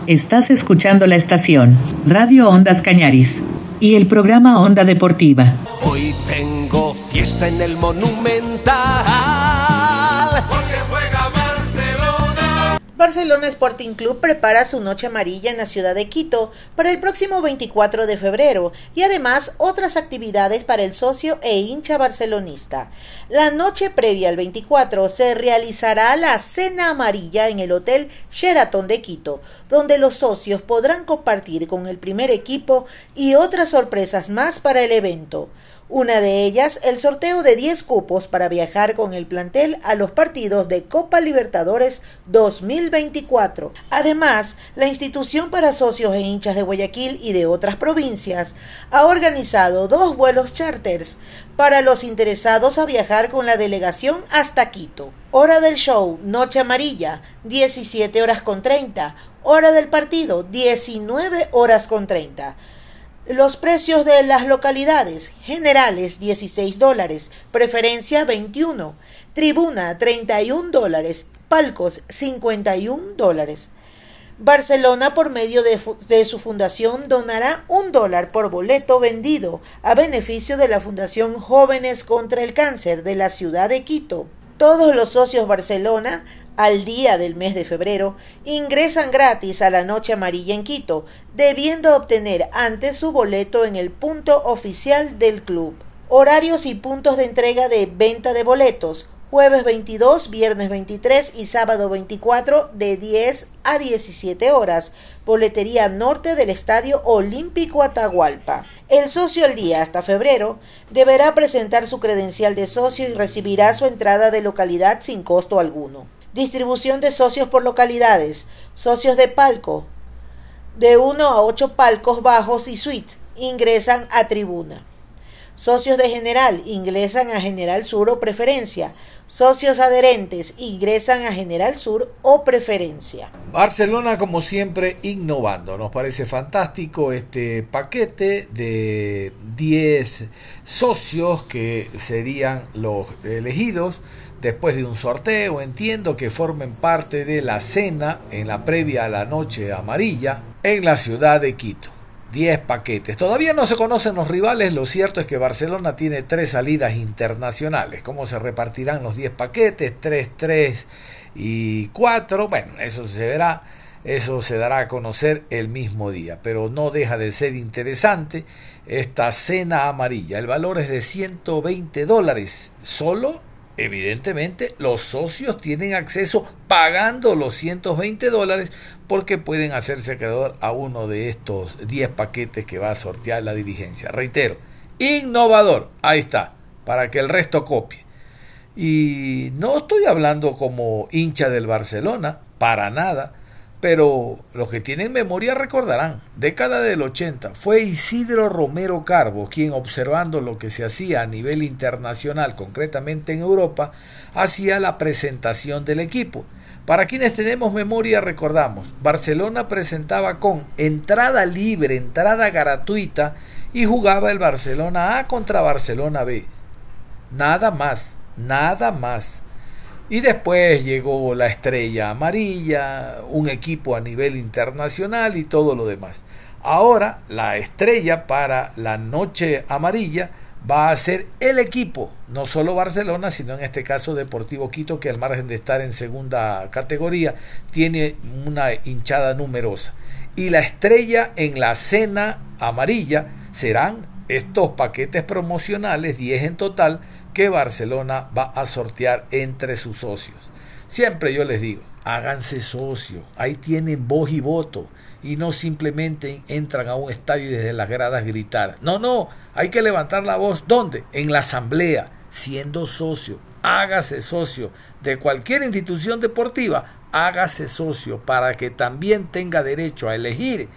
Estás escuchando la estación Radio Ondas Cañaris y el programa Onda Deportiva. Hoy tengo fiesta en el Monumental. Barcelona Sporting Club prepara su noche amarilla en la ciudad de Quito para el próximo 24 de febrero y además otras actividades para el socio e hincha barcelonista. La noche previa al 24 se realizará la cena amarilla en el Hotel Sheraton de Quito, donde los socios podrán compartir con el primer equipo y otras sorpresas más para el evento. Una de ellas, el sorteo de 10 cupos para viajar con el plantel a los partidos de Copa Libertadores 2024. Además, la institución para socios e hinchas de Guayaquil y de otras provincias ha organizado dos vuelos charters para los interesados a viajar con la delegación hasta Quito. Hora del show, Noche Amarilla, 17 horas con 30. Hora del partido, 19 horas con 30. Los precios de las localidades generales 16 dólares, preferencia 21, tribuna 31 dólares, palcos 51 dólares. Barcelona, por medio de, de, su fundación, donará un dólar por boleto vendido a beneficio de la Fundación Jóvenes contra el Cáncer de la ciudad de Quito. Todos los socios Barcelona al día del mes de febrero, ingresan gratis a la Noche Amarilla en Quito, debiendo obtener antes su boleto en el punto oficial del club. Horarios y puntos de entrega de venta de boletos. Jueves 22, viernes 23 y sábado 24 de 10 a 17 horas. Boletería norte del Estadio Olímpico Atahualpa. El socio al día hasta febrero deberá presentar su credencial de socio y recibirá su entrada de localidad sin costo alguno. Distribución de socios por localidades. Socios de palco. De 1 a 8 palcos bajos y suites ingresan a tribuna. Socios de general ingresan a General Sur o preferencia. Socios adherentes ingresan a General Sur o preferencia. Barcelona, como siempre, innovando. Nos parece fantástico este paquete de 10 socios que serían los elegidos después de un sorteo. Entiendo que formen parte de la cena en la previa a la noche amarilla en la ciudad de Quito. 10 paquetes. Todavía no se conocen los rivales, lo cierto es que Barcelona tiene tres salidas internacionales. ¿Cómo se repartirán los 10 paquetes? 3, 3 y 4. Bueno, eso se verá, eso se dará a conocer el mismo día, pero no deja de ser interesante esta cena amarilla. El valor es de 120 dólares solo Evidentemente, los socios tienen acceso pagando los 120 dólares porque pueden hacerse acreedor a uno de estos 10 paquetes que va a sortear la dirigencia. Reitero, innovador, ahí está, para que el resto copie. Y no estoy hablando como hincha del Barcelona, para nada pero los que tienen memoria recordarán, década del 80, fue Isidro Romero Carbo quien observando lo que se hacía a nivel internacional, concretamente en Europa, hacía la presentación del equipo. Para quienes tenemos memoria recordamos, Barcelona presentaba con entrada libre, entrada gratuita y jugaba el Barcelona A contra Barcelona B. Nada más, nada más. Y después llegó la estrella amarilla, un equipo a nivel internacional y todo lo demás. Ahora la estrella para la noche amarilla va a ser el equipo, no solo Barcelona, sino en este caso Deportivo Quito, que al margen de estar en segunda categoría, tiene una hinchada numerosa. Y la estrella en la cena amarilla serán estos paquetes promocionales, 10 en total, que Barcelona va a sortear entre sus socios. Siempre yo les digo, háganse socio, ahí tienen voz y voto y no simplemente entran a un estadio y desde las gradas gritar. No, no, hay que levantar la voz. ¿Dónde? En la asamblea, siendo socio. Hágase socio de cualquier institución deportiva, hágase socio para que también tenga derecho a elegir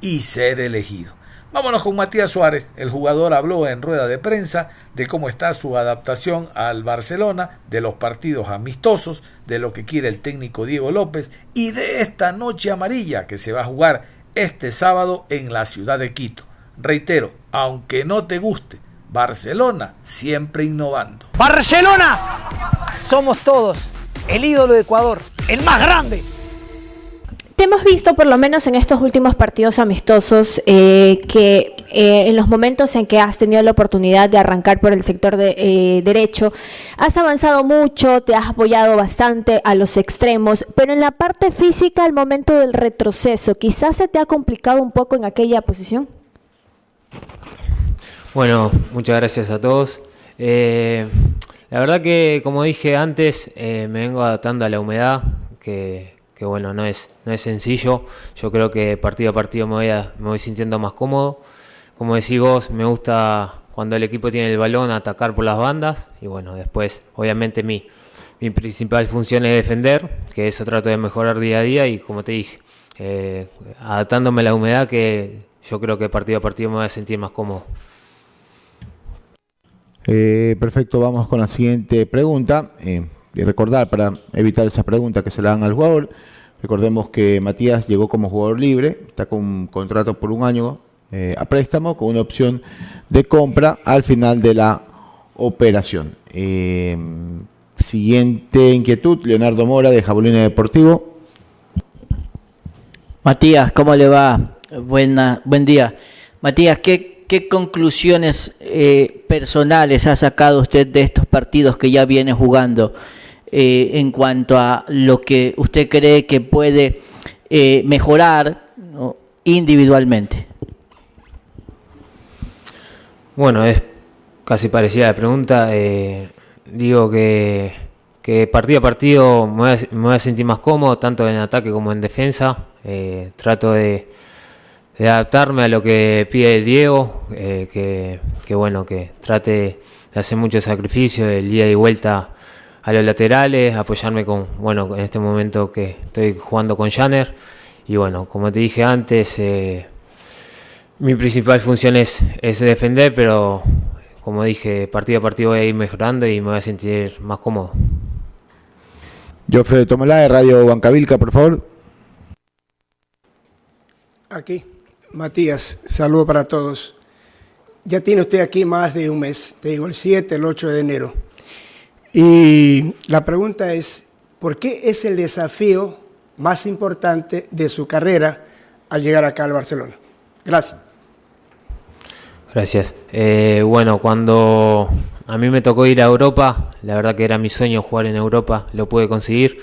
y ser elegido. Vámonos con Matías Suárez. El jugador habló en rueda de prensa de cómo está su adaptación al Barcelona, de los partidos amistosos, de lo que quiere el técnico Diego López y de esta noche amarilla que se va a jugar este sábado en la ciudad de Quito. Reitero, aunque no te guste, Barcelona siempre innovando. Barcelona, somos todos, el ídolo de Ecuador, el más grande hemos visto, por lo menos en estos últimos partidos amistosos, eh, que eh, en los momentos en que has tenido la oportunidad de arrancar por el sector de eh, derecho, has avanzado mucho, te has apoyado bastante a los extremos, pero en la parte física, al momento del retroceso, quizás se te ha complicado un poco en aquella posición. Bueno, muchas gracias a todos. la verdad que, como dije antes, me vengo adaptando a la humedad, que, que bueno, no es, no es sencillo. Yo creo que partido a partido me voy, me voy sintiendo más cómodo. Como decís vos, me gusta cuando el equipo tiene el balón atacar por las bandas y bueno, después obviamente mi, mi principal función es defender, que eso trato de mejorar día a día y como te dije, eh, adaptándome a la humedad que yo creo que partido a partido me voy a sentir más cómodo. Eh, perfecto, vamos con la siguiente pregunta. Eh, y recordar para evitar esa pregunta que se le dan al jugador. Recordemos que Matías llegó como jugador libre, está con un contrato por un año eh, a préstamo con una opción de compra al final de la operación. Eh, siguiente inquietud, Leonardo Mora de Jabolina Deportivo. Matías, ¿cómo le va? Buena, buen día. Matías, ¿qué, qué conclusiones eh, personales ha sacado usted de estos partidos que ya viene jugando? Eh, en cuanto a lo que usted cree que puede eh, mejorar individualmente? Bueno, es casi parecida la pregunta. Eh, digo que, que, partido a partido me voy, a, sentir más cómodo, tanto en ataque como en defensa. trato de, adaptarme a lo que pide Diego, eh, que, que, bueno, que trate de hacer mucho sacrificio, el día y vuelta a los laterales, apoyarme con, bueno, en este momento que estoy jugando con Janner. Y bueno, como te dije antes, eh, mi principal función es, es defender, pero como dije, partido a partido voy a ir mejorando y me voy a sentir más cómodo. Jofre Tomolá de Radio Bancavilca, por favor. Aquí, Matías, saludo para todos. Ya tiene usted aquí más de un mes, te digo el 7, el 8 de enero. Y la pregunta es, ¿por qué es el desafío más importante de su carrera al llegar acá al Barcelona? Gracias. Gracias. Eh, bueno, cuando a mí me tocó ir a Europa, la verdad que era mi sueño jugar en Europa, lo pude conseguir.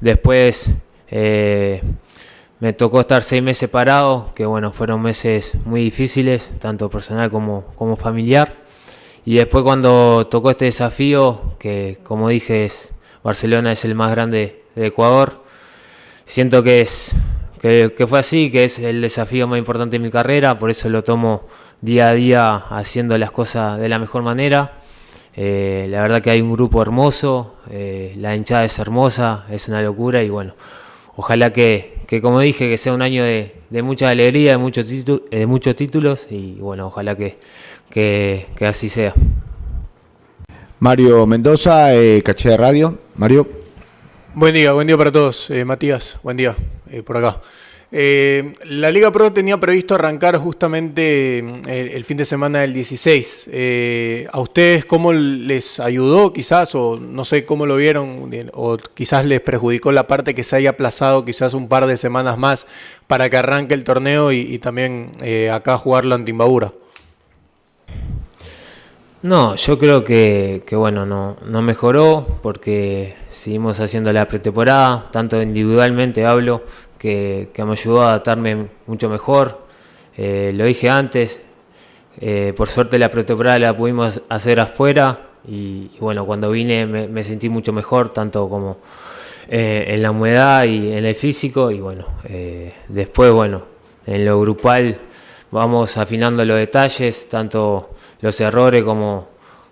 Después eh, me tocó estar seis meses parado, que bueno, fueron meses muy difíciles, tanto personal como, como familiar. Y después cuando tocó este desafío, que como dije, es, Barcelona es el más grande de Ecuador, siento que es que, fue así, que es el desafío más importante de mi carrera, por eso lo tomo día a día haciendo las cosas de la mejor manera. Eh, la verdad que hay un grupo hermoso, eh, la hinchada es hermosa, es una locura y bueno, ojalá que, que como dije, que sea un año de, de mucha alegría, de muchos, de muchos títulos y bueno, ojalá que, que, que así sea. Mario Mendoza, eh, Caché de Radio. Mario. Buen día, buen día para todos. Eh, Matías, buen día eh, por acá. Eh, la Liga Pro tenía previsto arrancar justamente el, el fin de semana del 16. Eh, ¿A ustedes cómo les ayudó quizás o no sé cómo lo vieron o quizás les perjudicó la parte que se haya aplazado quizás un par de semanas más para que arranque el torneo y, y también eh, acá jugarlo en Timbabura? No, yo creo que, que bueno, no, no mejoró porque seguimos haciendo la pretemporada, tanto individualmente hablo, que, que me ayudó a adaptarme mucho mejor. Eh, lo dije antes, eh, por suerte la pretemporada la pudimos hacer afuera y, bueno, cuando vine me, sentí mucho mejor, tanto como eh, en la humedad y en el físico y bueno, después bueno, en lo grupal vamos afinando los detalles, tanto los errores como,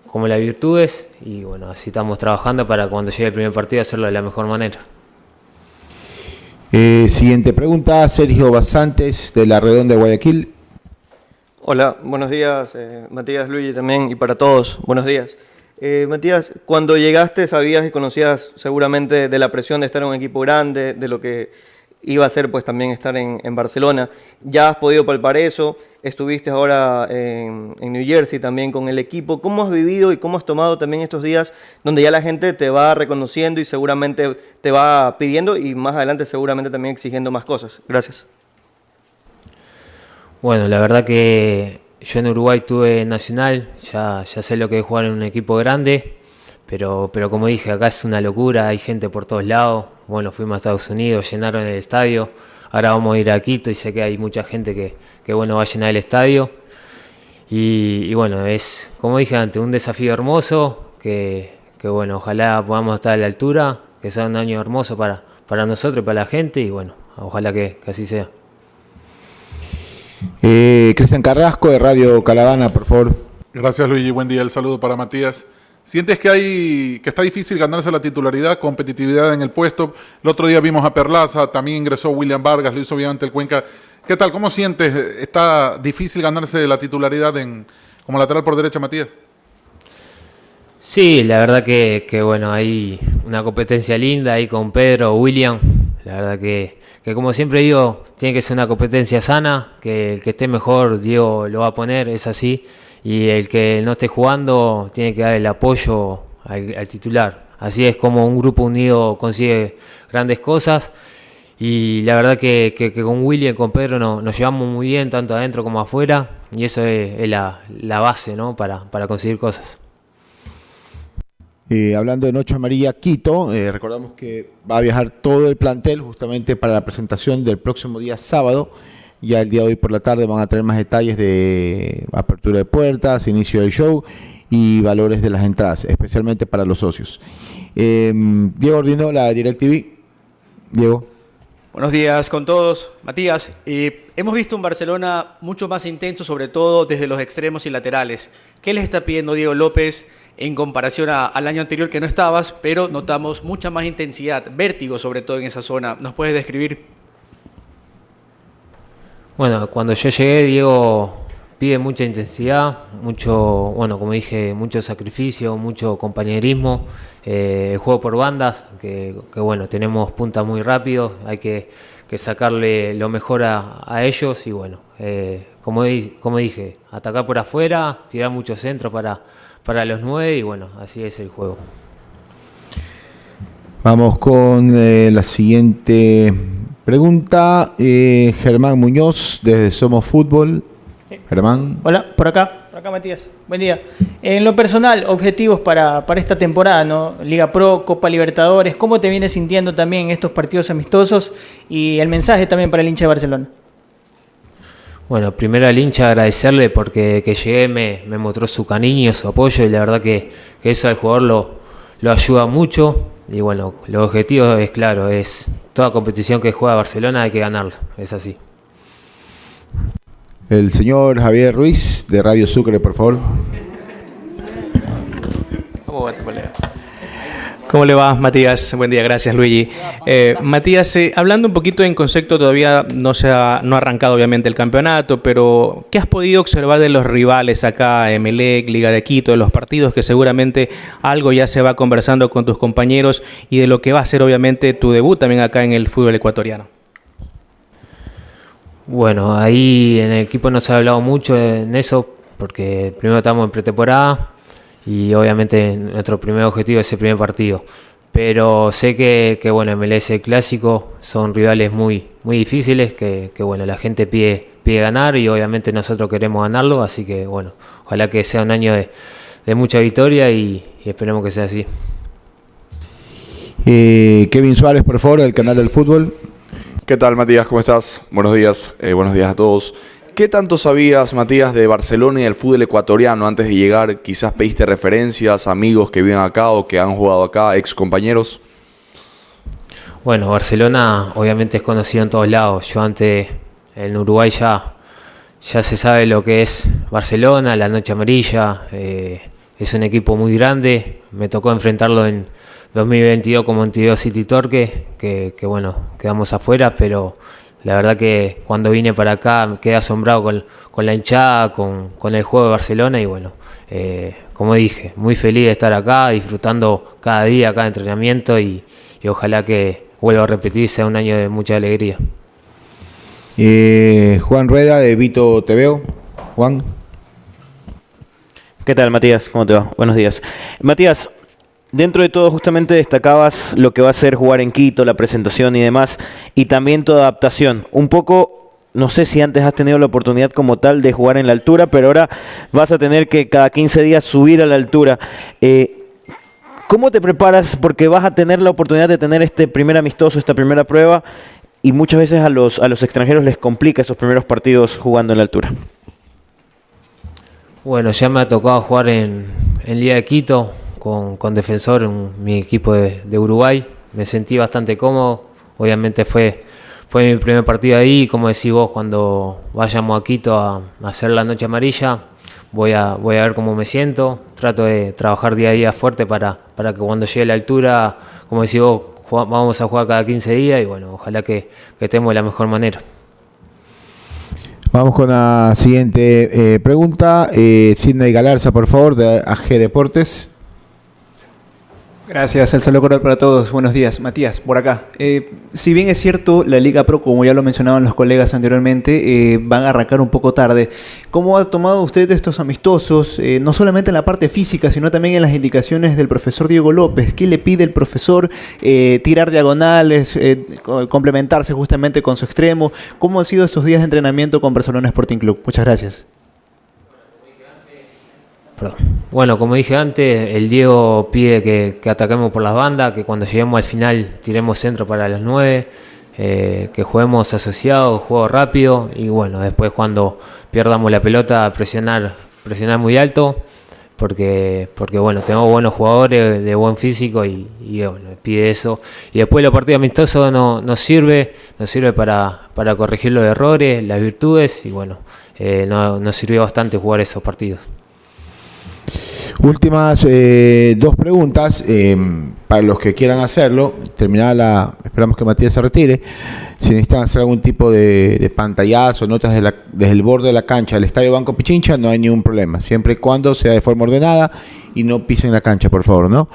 como las virtudes y bueno, así estamos trabajando para cuando llegue el primer partido hacerlo de la mejor manera. Eh, siguiente pregunta, Sergio Basantes de la Redonda de Guayaquil. Hola, buenos días, eh, Matías, Luigi también y para todos, buenos días. Eh, Matías, cuando llegaste sabías y conocías seguramente de la presión de estar en un equipo grande, de lo que iba a ser pues también estar en, en Barcelona. Ya has podido palpar eso, estuviste ahora en, en, New Jersey también con el equipo. ¿Cómo has vivido y cómo has tomado también estos días donde ya la gente te va reconociendo y seguramente te va pidiendo y más adelante seguramente también exigiendo más cosas? Gracias. Bueno, la verdad que yo en Uruguay tuve Nacional, ya, ya sé lo que es jugar en un equipo grande, pero, pero como dije, acá es una locura, hay gente por todos lados. Bueno, fuimos a Estados Unidos, llenaron el estadio, ahora vamos a ir a Quito y sé que hay mucha gente que, que bueno, va a llenar el estadio. Y, y, bueno, es, como dije antes, un desafío hermoso, que, que bueno, ojalá podamos estar a la altura, que sea un año hermoso para, para nosotros y para la gente, y bueno, ojalá que, que así sea. Eh, Cristian Carrasco de Radio Caravana, por favor. Gracias Luigi, buen día, el saludo para Matías. ¿Sientes que hay que está difícil ganarse la titularidad, competitividad en el puesto? El otro día vimos a Perlaza, también ingresó William Vargas, lo hizo bien ante el Cuenca. ¿Qué tal? ¿Cómo sientes? ¿Está difícil ganarse la titularidad en, como lateral por derecha, Matías? Sí, la verdad que, que bueno, hay una competencia linda ahí con Pedro, William. La verdad que, que como siempre digo, tiene que ser una competencia sana, que el que esté mejor, Diego lo va a poner, es así y el que no esté jugando tiene que dar el apoyo al, titular. Así es como un grupo unido consigue grandes cosas y la verdad que, con William con Pedro no, nos llevamos muy bien, tanto adentro como afuera, y eso es, la, base para conseguir cosas. Eh, hablando de Noche Amarilla Quito, eh, recordamos que va a viajar todo el plantel justamente para la presentación del próximo día sábado ya el día de hoy por la tarde van a tener más detalles de apertura de puertas, inicio del show y valores de las entradas, especialmente para los socios. Eh, Diego Ordino, la DirecTV. Diego. Buenos días con todos. Matías, eh, hemos visto un Barcelona mucho más intenso, sobre todo desde los extremos y laterales. ¿Qué les está pidiendo Diego López en comparación al año anterior que no estabas, pero notamos mucha más intensidad, vértigo sobre todo en esa zona? ¿Nos puedes describir? Bueno, cuando yo llegué, Diego pide mucha intensidad, mucho, bueno, como dije, mucho sacrificio, mucho compañerismo, eh, juego por bandas, que, bueno, tenemos puntas muy rápido, hay que, sacarle lo mejor a, ellos y bueno, eh, como, como dije, atacar por afuera, tirar muchos centros para, para los nueve y bueno, así es el juego. Vamos con eh, la siguiente pregunta. Germán Muñoz desde Somos Fútbol. Germán. Hola, por acá, por acá Matías. Buen día. En lo personal, objetivos para, esta temporada, ¿no? Liga Pro, Copa Libertadores, ¿cómo te vienes sintiendo también en estos partidos amistosos? Y el mensaje también para el hincha de Barcelona. Bueno, primero al hincha agradecerle porque que llegué me, me mostró su cariño, su apoyo y la verdad que, eso al jugador lo, lo ayuda mucho. Y bueno, los objetivos es claro, es toda competición que juega Barcelona hay que ganarla, es así. El señor Javier Ruiz de Radio Sucre, por favor. ¿Cómo le va, Matías? Buen día, gracias, Luigi. Eh, Matías, eh, hablando un poquito en concepto, todavía no se ha, no arrancado obviamente el campeonato, pero ¿qué has podido observar de los rivales acá, Emelec, Liga de Quito, de los partidos que seguramente algo ya se va conversando con tus compañeros y de lo que va a ser obviamente tu debut también acá en el fútbol ecuatoriano? Bueno, ahí en el equipo no se ha hablado mucho en eso, porque primero estamos en pretemporada y obviamente nuestro primer objetivo es el primer partido. Pero sé que, que bueno, MLS Clásico son rivales muy, muy difíciles, que, bueno, la gente pide, pide ganar y obviamente nosotros queremos ganarlo, así que bueno, ojalá que sea un año de, mucha victoria y, esperemos que sea así. Eh, Kevin Suárez, por favor, del canal del fútbol. ¿Qué tal, Matías? ¿Cómo estás? Buenos días. Eh, buenos días a todos. ¿Qué tanto sabías, Matías, de Barcelona y del fútbol ecuatoriano antes de llegar? Quizás pediste referencias, amigos que viven acá o que han jugado acá, ex compañeros. Bueno, Barcelona obviamente es conocido en todos lados. Yo antes en Uruguay ya, ya se sabe lo que es Barcelona, la Noche Amarilla. Eh, es un equipo muy grande. Me tocó enfrentarlo en, 2022 como Montevideo City Torque, que, bueno, quedamos afuera, pero la verdad que cuando vine para acá quedé asombrado con, la hinchada, con, el juego de Barcelona y bueno, eh, como dije, muy feliz de estar acá, disfrutando cada día, cada entrenamiento y, ojalá que vuelva a repetir, sea un año de mucha alegría. Eh, Juan Rueda de Vito veo Juan. ¿Qué tal, Matías? ¿Cómo te va? Buenos días. Matías, Dentro de todo, justamente destacabas lo que va a ser jugar en Quito, la presentación y demás, y también tu adaptación. Un poco, no sé si antes has tenido la oportunidad como tal de jugar en la altura, pero ahora vas a tener que cada 15 días subir a la altura. Eh, ¿Cómo te preparas? Porque vas a tener la oportunidad de tener este primer amistoso, esta primera prueba, y muchas veces a los, a los extranjeros les complica esos primeros partidos jugando en la altura. Bueno, ya me ha tocado jugar en, en Liga de Quito, con, Defensor, en mi equipo de, Uruguay. Me sentí bastante cómodo. Obviamente fue, fue mi primer partido ahí. Como decís vos, cuando vayamos a Quito a, hacer la noche amarilla, voy a, voy a ver cómo me siento. Trato de trabajar día a día fuerte para, para que cuando llegue la altura, como decís vos, vamos a jugar cada 15 días y bueno, ojalá que, estemos de la mejor manera. Vamos con la siguiente eh, pregunta. Eh, Sidney Galarza, por favor, de AG Deportes. Gracias, el saludo cordial para todos. Buenos días. Matías, por acá. Eh, si bien es cierto, la Liga Pro, como ya lo mencionaban los colegas anteriormente, eh, van a arrancar un poco tarde. ¿Cómo ha tomado usted estos amistosos, eh, no solamente en la parte física, sino también en las indicaciones del profesor Diego López? ¿Qué le pide el profesor? tirar diagonales, complementarse justamente con su extremo. ¿Cómo han sido estos días de entrenamiento con Barcelona Sporting Club? Muchas gracias. Bueno, como dije antes, el Diego pide que, ataquemos por las bandas, que cuando lleguemos al final tiremos centro para las nueve, eh, que juguemos asociados, juego rápido y bueno, después cuando pierdamos la pelota presionar, presionar muy alto. porque, porque bueno, tenemos buenos jugadores de buen físico y, pide eso. Y después los partidos amistosos no, nos sirve, nos sirve para, para corregir los errores, las virtudes y bueno, eh, no- nos sirvió bastante jugar esos partidos. Últimas eh, dos preguntas eh, para los que quieran hacerlo. Terminada la. Esperamos que Matías se retire. Si necesitan hacer algún tipo de, de pantallazo, notas de la- desde el borde de la cancha del Estadio Banco Pichincha, no hay ningún problema. Siempre y cuando sea de forma ordenada y no pisen la cancha, por favor, ¿no?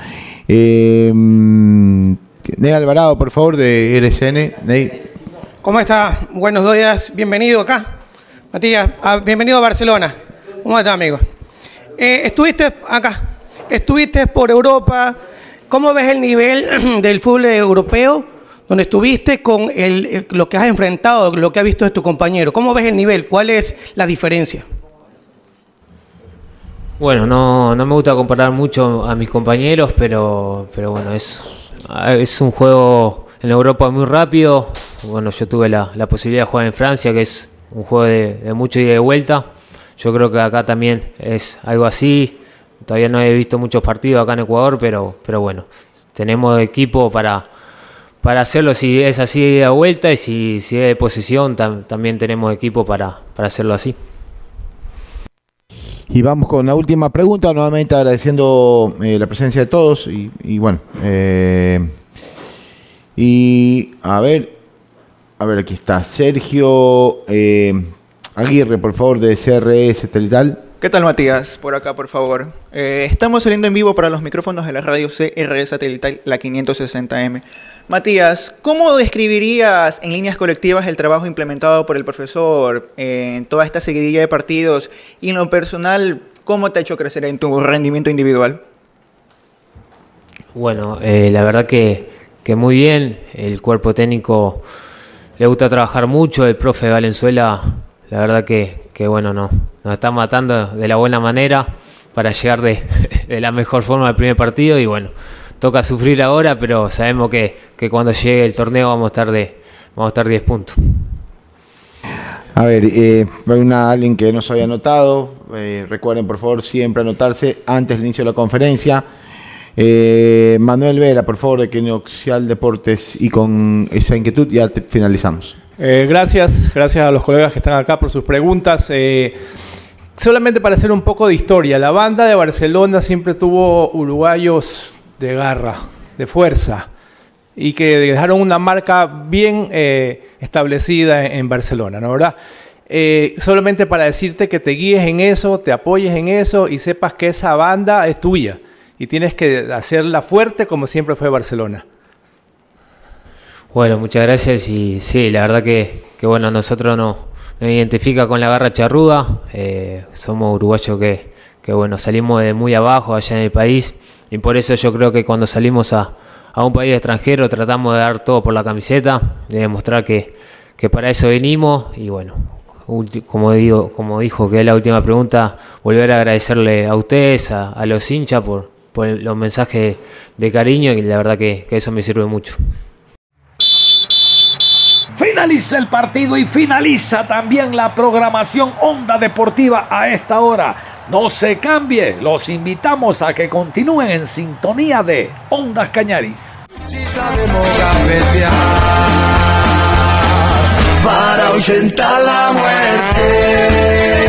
Eh, Ney Alvarado, por favor, de RCN. Ney. ¿Cómo está? Buenos días, bienvenido acá. Matías, ah, bienvenido a Barcelona. ¿Cómo está, amigo? Eh, estuviste acá, estuviste por Europa. ¿Cómo ves el nivel del fútbol europeo? Donde estuviste con el, eh, lo que has enfrentado, lo que ha visto de tu compañero. ¿Cómo ves el nivel? ¿Cuál es la diferencia? Bueno, no, no me gusta comparar mucho a mis compañeros, pero, pero bueno, es, es un juego en Europa muy rápido. Bueno, yo tuve la, la posibilidad de jugar en Francia, que es un juego de, de mucho ida y de vuelta. Yo creo que acá también es algo así. Todavía no he visto muchos partidos acá en Ecuador, pero, pero bueno, tenemos equipo para, para hacerlo si es así de vuelta y si, si es de posición, tam- también tenemos equipo para, para hacerlo así. Y vamos con la última pregunta, nuevamente agradeciendo eh, la presencia de todos y, y bueno, eh, y a ver, a ver, aquí está Sergio eh, Aguirre, por favor, de CRE Satelital. ¿Qué tal Matías? Por acá, por favor. Eh, estamos saliendo en vivo para los micrófonos de la radio CR Satelital, la 560M. Matías, ¿cómo describirías en líneas colectivas el trabajo implementado por el profesor en toda esta seguidilla de partidos y en lo personal, cómo te ha hecho crecer en tu rendimiento individual? Bueno, eh, la verdad que, que muy bien. El cuerpo técnico le gusta trabajar mucho. El profe Valenzuela, la verdad que, que bueno, no, nos está matando de la buena manera para llegar de, de la mejor forma al primer partido. Y bueno, toca sufrir ahora, pero sabemos que, que cuando llegue el torneo vamos a estar de vamos a estar 10 puntos. A ver, eh, una, alguien que no se había anotado. eh, recuerden, por favor, siempre anotarse antes del inicio de la conferencia. Eh, Manuel Vera, por favor, de Quinoxial Deportes. Y con esa inquietud ya finalizamos. Eh, gracias, gracias a los colegas que están acá por sus preguntas. Eh, solamente para hacer un poco de historia, la banda de Barcelona siempre tuvo uruguayos de garra, de fuerza, y que dejaron una marca bien eh, establecida en, en Barcelona, ¿no verdad? Solamente para decirte que te guíes en eso, te apoyes en eso y sepas que esa banda es tuya y tienes que hacerla fuerte como siempre fue Barcelona. Bueno, muchas gracias y sí, la verdad que, que bueno, nosotros nos, nos identifica con la garra charruda, eh, somos uruguayos que, que bueno, salimos de muy abajo allá en el país y por eso yo creo que cuando salimos a, a un país extranjero tratamos de dar todo por la camiseta, de demostrar que, que para eso venimos y bueno, como digo, como dijo que es la última pregunta, volver a agradecerle a ustedes, a, a los hinchas por, por los mensajes de cariño y la verdad que, que eso me sirve mucho. Finaliza el partido y finaliza también la programación Onda Deportiva a esta hora. No se cambie, los invitamos a que continúen en sintonía de Ondas Cañaris. Si sabemos para la muerte.